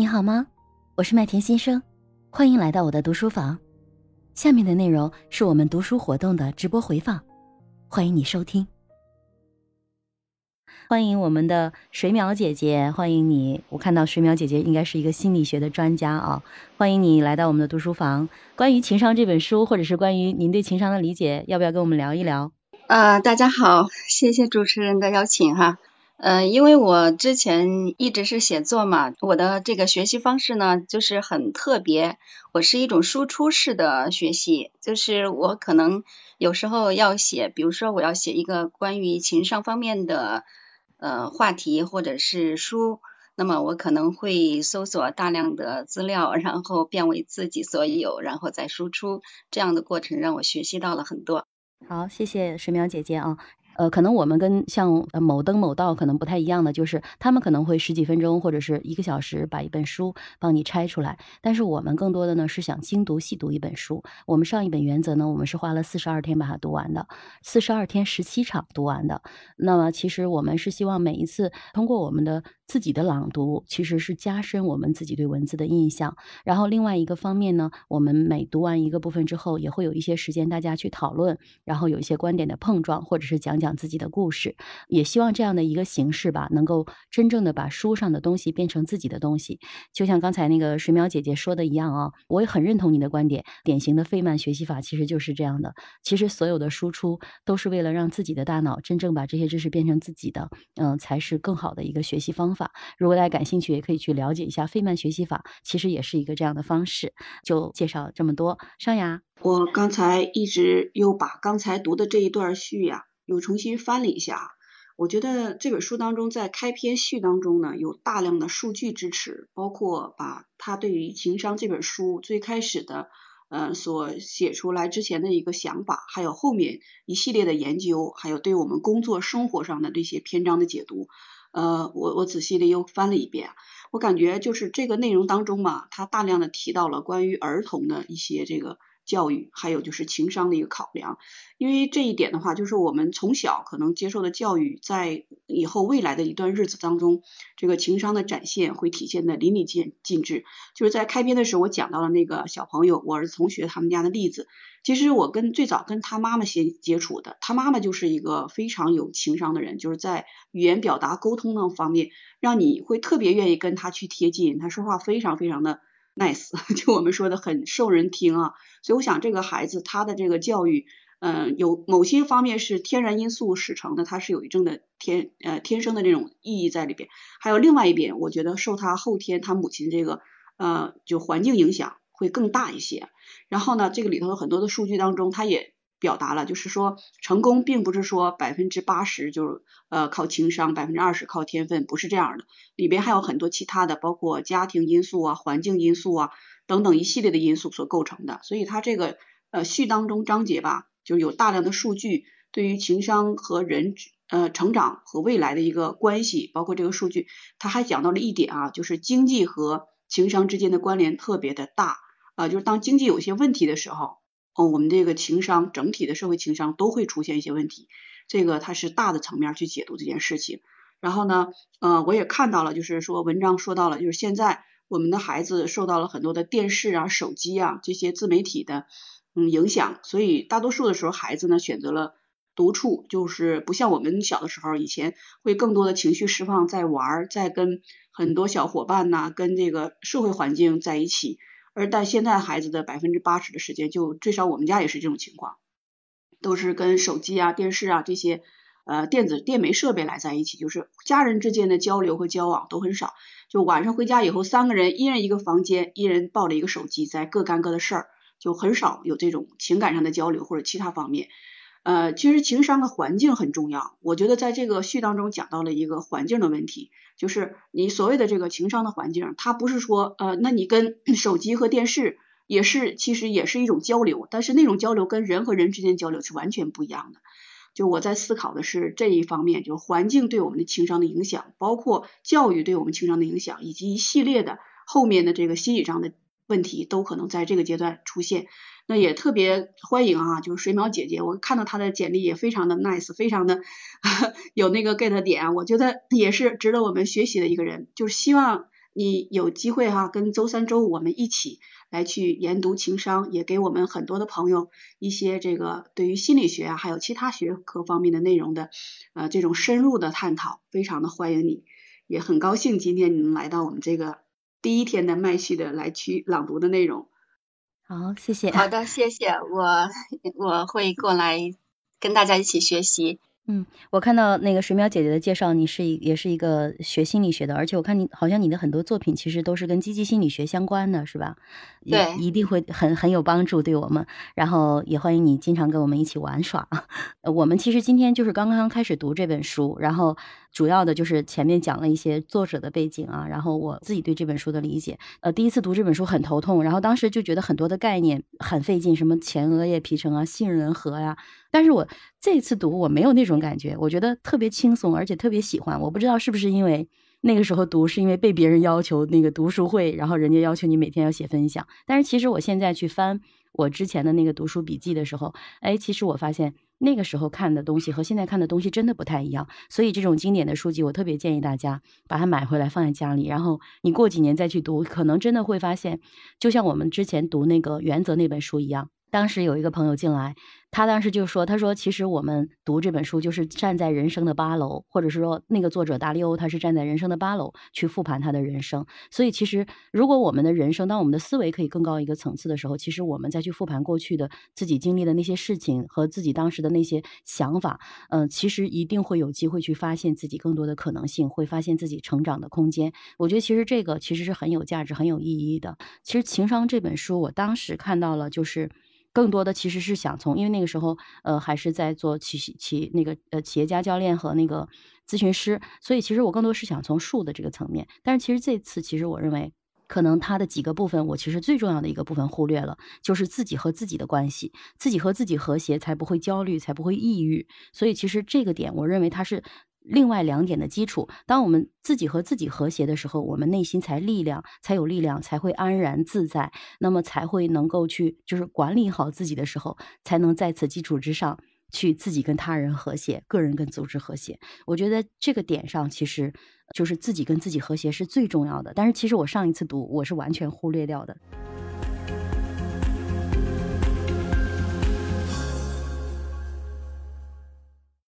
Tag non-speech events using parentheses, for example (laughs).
你好吗？我是麦田新生，欢迎来到我的读书房。下面的内容是我们读书活动的直播回放，欢迎你收听。欢迎我们的水淼姐姐，欢迎你！我看到水淼姐姐应该是一个心理学的专家啊，欢迎你来到我们的读书房。关于情商这本书，或者是关于您对情商的理解，要不要跟我们聊一聊？呃，大家好，谢谢主持人的邀请哈。嗯，因为我之前一直是写作嘛，我的这个学习方式呢，就是很特别。我是一种输出式的学习，就是我可能有时候要写，比如说我要写一个关于情商方面的呃话题或者是书，那么我可能会搜索大量的资料，然后变为自己所有，然后再输出。这样的过程让我学习到了很多。好，谢谢水淼姐姐啊。呃，可能我们跟像某登某道可能不太一样的，就是他们可能会十几分钟或者是一个小时把一本书帮你拆出来，但是我们更多的呢是想精读细读一本书。我们上一本原则呢，我们是花了四十二天把它读完的，四十二天十七场读完的。那么其实我们是希望每一次通过我们的自己的朗读，其实是加深我们自己对文字的印象。然后另外一个方面呢，我们每读完一个部分之后，也会有一些时间大家去讨论，然后有一些观点的碰撞，或者是讲讲。自己的故事，也希望这样的一个形式吧，能够真正的把书上的东西变成自己的东西。就像刚才那个水淼姐姐说的一样啊，我也很认同你的观点。典型的费曼学习法其实就是这样的。其实所有的输出都是为了让自己的大脑真正把这些知识变成自己的，嗯，才是更好的一个学习方法。如果大家感兴趣，也可以去了解一下费曼学习法，其实也是一个这样的方式。就介绍这么多，上雅，我刚才一直又把刚才读的这一段序呀。又重新翻了一下，我觉得这本书当中在开篇序当中呢，有大量的数据支持，包括把他对于情商这本书最开始的呃所写出来之前的一个想法，还有后面一系列的研究，还有对我们工作生活上的这些篇章的解读，呃，我我仔细的又翻了一遍，我感觉就是这个内容当中嘛，他大量的提到了关于儿童的一些这个。教育还有就是情商的一个考量，因为这一点的话，就是我们从小可能接受的教育，在以后未来的一段日子当中，这个情商的展现会体现的淋漓尽尽致。就是在开篇的时候，我讲到了那个小朋友，我儿子同学他们家的例子。其实我跟最早跟他妈妈先接触的，他妈妈就是一个非常有情商的人，就是在语言表达沟通那方面，让你会特别愿意跟他去贴近，他说话非常非常的。Nice，(laughs) 就我们说的很受人听啊，所以我想这个孩子他的这个教育，嗯，有某些方面是天然因素使成的，他是有一定的天呃天生的这种意义在里边，还有另外一边，我觉得受他后天他母亲这个呃就环境影响会更大一些。然后呢，这个里头有很多的数据当中，他也。表达了，就是说成功并不是说百分之八十就是呃靠情商，百分之二十靠天分，不是这样的，里边还有很多其他的，包括家庭因素啊、环境因素啊等等一系列的因素所构成的。所以它这个呃序当中章节吧，就有大量的数据对于情商和人呃成长和未来的一个关系，包括这个数据，他还讲到了一点啊，就是经济和情商之间的关联特别的大啊，就是当经济有些问题的时候。我们这个情商整体的社会情商都会出现一些问题，这个它是大的层面去解读这件事情。然后呢，呃，我也看到了，就是说文章说到了，就是现在我们的孩子受到了很多的电视啊、手机啊这些自媒体的嗯影响，所以大多数的时候孩子呢选择了独处，就是不像我们小的时候，以前会更多的情绪释放在玩，在跟很多小伙伴呐，跟这个社会环境在一起。而但现在孩子的百分之八十的时间，就最少我们家也是这种情况，都是跟手机啊、电视啊这些呃电子电媒设备来在一起，就是家人之间的交流和交往都很少。就晚上回家以后，三个人一人一个房间，一人抱着一个手机，在各干各的事儿，就很少有这种情感上的交流或者其他方面。呃，其实情商的环境很重要。我觉得在这个序当中讲到了一个环境的问题，就是你所谓的这个情商的环境，它不是说呃，那你跟 (clears throat) 手机和电视也是，其实也是一种交流，但是那种交流跟人和人之间交流是完全不一样的。就我在思考的是这一方面，就是环境对我们的情商的影响，包括教育对我们情商的影响，以及一系列的后面的这个心理上的问题，都可能在这个阶段出现。那也特别欢迎啊，就是水淼姐姐，我看到她的简历也非常的 nice，非常的 (laughs) 有那个 get 点，我觉得也是值得我们学习的一个人。就是希望你有机会哈，跟周三、周五我们一起来去研读情商，也给我们很多的朋友一些这个对于心理学啊，还有其他学科方面的内容的呃这种深入的探讨，非常的欢迎你，也很高兴今天你能来到我们这个第一天的麦序的来去朗读的内容。好，谢谢。好的，谢谢我我会过来跟大家一起学习。嗯，我看到那个水淼姐姐的介绍，你是一也是一个学心理学的，而且我看你好像你的很多作品其实都是跟积极心理学相关的，是吧？对，一定会很很有帮助对我们。然后也欢迎你经常跟我们一起玩耍。(laughs) 我们其实今天就是刚刚开始读这本书，然后主要的就是前面讲了一些作者的背景啊，然后我自己对这本书的理解。呃，第一次读这本书很头痛，然后当时就觉得很多的概念很费劲，什么前额叶皮层啊、杏仁核呀。但是我这次读我没有那种感觉，我觉得特别轻松，而且特别喜欢。我不知道是不是因为那个时候读是因为被别人要求那个读书会，然后人家要求你每天要写分享。但是其实我现在去翻我之前的那个读书笔记的时候，哎，其实我发现那个时候看的东西和现在看的东西真的不太一样。所以这种经典的书籍，我特别建议大家把它买回来放在家里，然后你过几年再去读，可能真的会发现，就像我们之前读那个《原则》那本书一样。当时有一个朋友进来，他当时就说：“他说其实我们读这本书就是站在人生的八楼，或者是说那个作者达利欧他是站在人生的八楼去复盘他的人生。所以其实如果我们的人生，当我们的思维可以更高一个层次的时候，其实我们再去复盘过去的自己经历的那些事情和自己当时的那些想法，嗯，其实一定会有机会去发现自己更多的可能性，会发现自己成长的空间。我觉得其实这个其实是很有价值、很有意义的。其实《情商》这本书，我当时看到了就是。更多的其实是想从，因为那个时候，呃，还是在做企企那个呃企业家教练和那个咨询师，所以其实我更多是想从术的这个层面。但是其实这次，其实我认为，可能它的几个部分，我其实最重要的一个部分忽略了，就是自己和自己的关系，自己和自己和谐，才不会焦虑，才不会抑郁。所以其实这个点，我认为它是。另外两点的基础，当我们自己和自己和谐的时候，我们内心才力量，才有力量，才会安然自在，那么才会能够去就是管理好自己的时候，才能在此基础之上去自己跟他人和谐，个人跟组织和谐。我觉得这个点上，其实就是自己跟自己和谐是最重要的。但是其实我上一次读，我是完全忽略掉的。